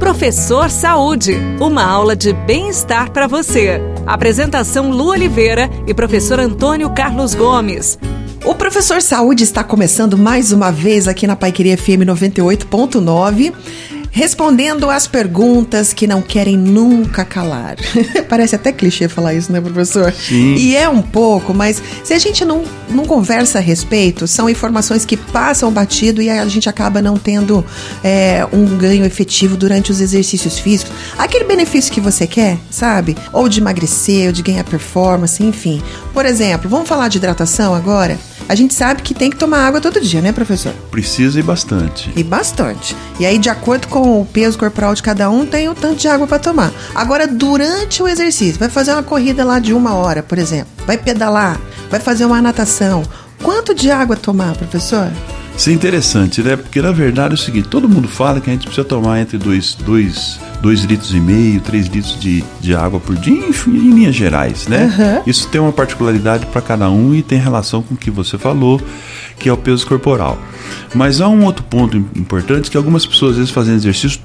Professor Saúde, uma aula de bem-estar para você. Apresentação Lu Oliveira e professor Antônio Carlos Gomes. O Professor Saúde está começando mais uma vez aqui na Paiqueria FM 98.9 respondendo às perguntas que não querem nunca calar. Parece até clichê falar isso, né, professor? Sim. E é um pouco, mas se a gente não, não conversa a respeito, são informações que passam batido e a gente acaba não tendo é, um ganho efetivo durante os exercícios físicos. Aquele benefício que você quer, sabe? Ou de emagrecer, ou de ganhar performance, enfim. Por exemplo, vamos falar de hidratação agora? A gente sabe que tem que tomar água todo dia, né, professor? Precisa e bastante. E bastante. E aí, de acordo com o peso corporal de cada um, tem o tanto de água para tomar. Agora, durante o exercício, vai fazer uma corrida lá de uma hora, por exemplo. Vai pedalar, vai fazer uma natação. Quanto de água tomar, professor? Isso é interessante, né? Porque na verdade é o seguinte: todo mundo fala que a gente precisa tomar entre 2 dois, dois litros e meio, 3 litros de, de água por dia, em, em linhas gerais, né? Uhum. Isso tem uma particularidade para cada um e tem relação com o que você falou, que é o peso corporal. Mas há um outro ponto importante que algumas pessoas às vezes fazendo exercício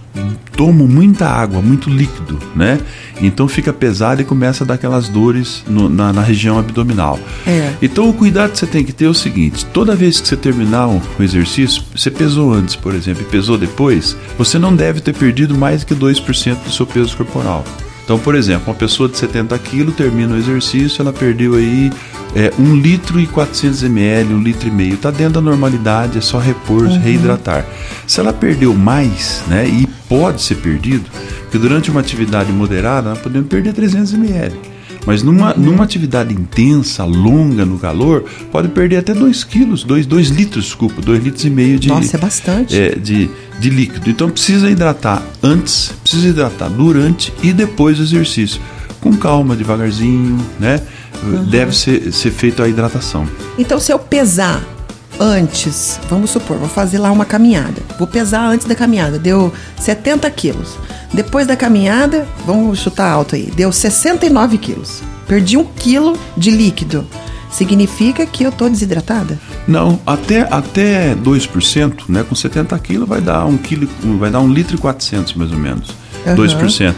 tomam muita água, muito líquido, né? Então fica pesado e começa a dar aquelas dores no, na, na, região abdominal. É. Então o cuidado que você tem que ter é o seguinte: toda vez que você terminar o exercício, você pesou antes, por exemplo, e pesou depois, você não deve ter perdido mais que 2% do seu peso corporal. Então, por exemplo, uma pessoa de 70 quilos termina o exercício, ela perdeu aí é, 1 litro e 400 ml, 1 litro e meio. Está dentro da normalidade, é só repor, uhum. reidratar. Se ela perdeu mais, né, e pode ser perdido, porque durante uma atividade moderada nós podemos perder 300 ml. Mas numa, uhum. numa atividade intensa, longa no calor, pode perder até 2 quilos, 2 litros, desculpa, 2 litros e meio de, Nossa, é bastante. É, de, de líquido. Então precisa hidratar antes, precisa hidratar durante e depois do exercício. Com calma, devagarzinho, né? Uhum. Deve ser, ser feita a hidratação. Então, se eu pesar antes, vamos supor, vou fazer lá uma caminhada. Vou pesar antes da caminhada, deu 70 quilos. Depois da caminhada, vamos chutar alto aí, deu 69 quilos. Perdi um quilo de líquido. Significa que eu tô desidratada? Não, até, até 2%, né? Com 70 quilos vai dar um quilo, vai dar um litro e 400 mais ou menos. Uhum. 2%.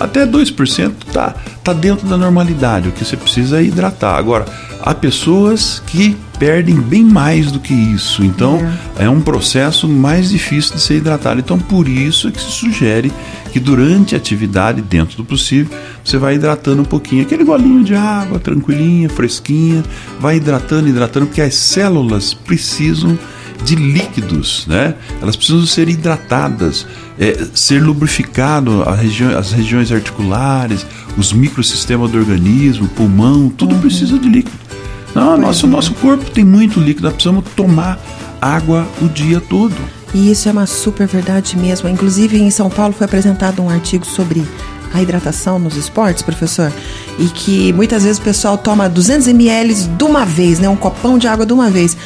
Até 2% tá, tá dentro da normalidade. O que você precisa é hidratar. Agora, há pessoas que perdem bem mais do que isso. Então, é, é um processo mais difícil de ser hidratado. Então, por isso é que se sugere que durante a atividade, dentro do possível, você vai hidratando um pouquinho. Aquele golinho de água, tranquilinha, fresquinha, vai hidratando, hidratando, porque as células precisam de líquidos, né? Elas precisam ser hidratadas, é, ser lubrificado regi as regiões articulares, os microsistemas do organismo, pulmão, tudo uhum. precisa de líquido. Não, nosso, é. nosso corpo tem muito líquido, nós precisamos tomar água o dia todo. E isso é uma super verdade mesmo. Inclusive, em São Paulo foi apresentado um artigo sobre a hidratação nos esportes, professor, e que muitas vezes o pessoal toma 200 ml de uma vez, né, um copão de água de uma vez.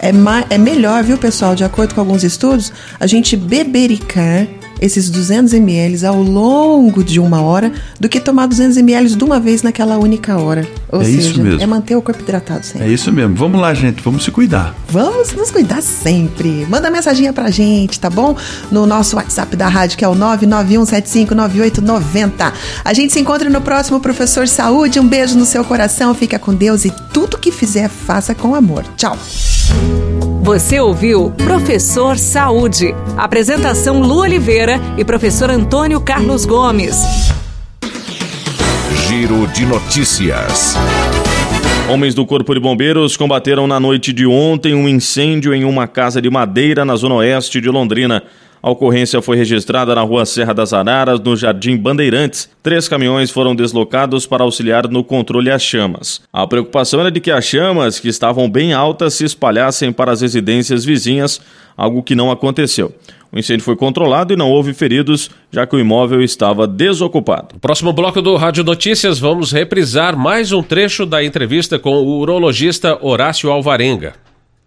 É, é melhor, viu, pessoal, de acordo com alguns estudos, a gente bebericar esses 200 ml ao longo de uma hora do que tomar 200 ml de uma vez naquela única hora. Ou é seja, isso mesmo. é manter o corpo hidratado sempre. É isso mesmo. Vamos lá, gente, vamos se cuidar. Vamos nos cuidar sempre. Manda mensaginha pra gente, tá bom? No nosso WhatsApp da rádio, que é o 991759890. A gente se encontra no próximo Professor Saúde. Um beijo no seu coração, fica com Deus e tudo que fizer, faça com amor. Tchau. Você ouviu Professor Saúde. Apresentação Lu Oliveira e professor Antônio Carlos Gomes. Giro de notícias. Homens do Corpo de Bombeiros combateram na noite de ontem um incêndio em uma casa de madeira na zona oeste de Londrina. A ocorrência foi registrada na rua Serra das Araras, no Jardim Bandeirantes. Três caminhões foram deslocados para auxiliar no controle às chamas. A preocupação era de que as chamas, que estavam bem altas, se espalhassem para as residências vizinhas, algo que não aconteceu. O incêndio foi controlado e não houve feridos, já que o imóvel estava desocupado. Próximo bloco do Rádio Notícias, vamos reprisar mais um trecho da entrevista com o urologista Horácio Alvarenga.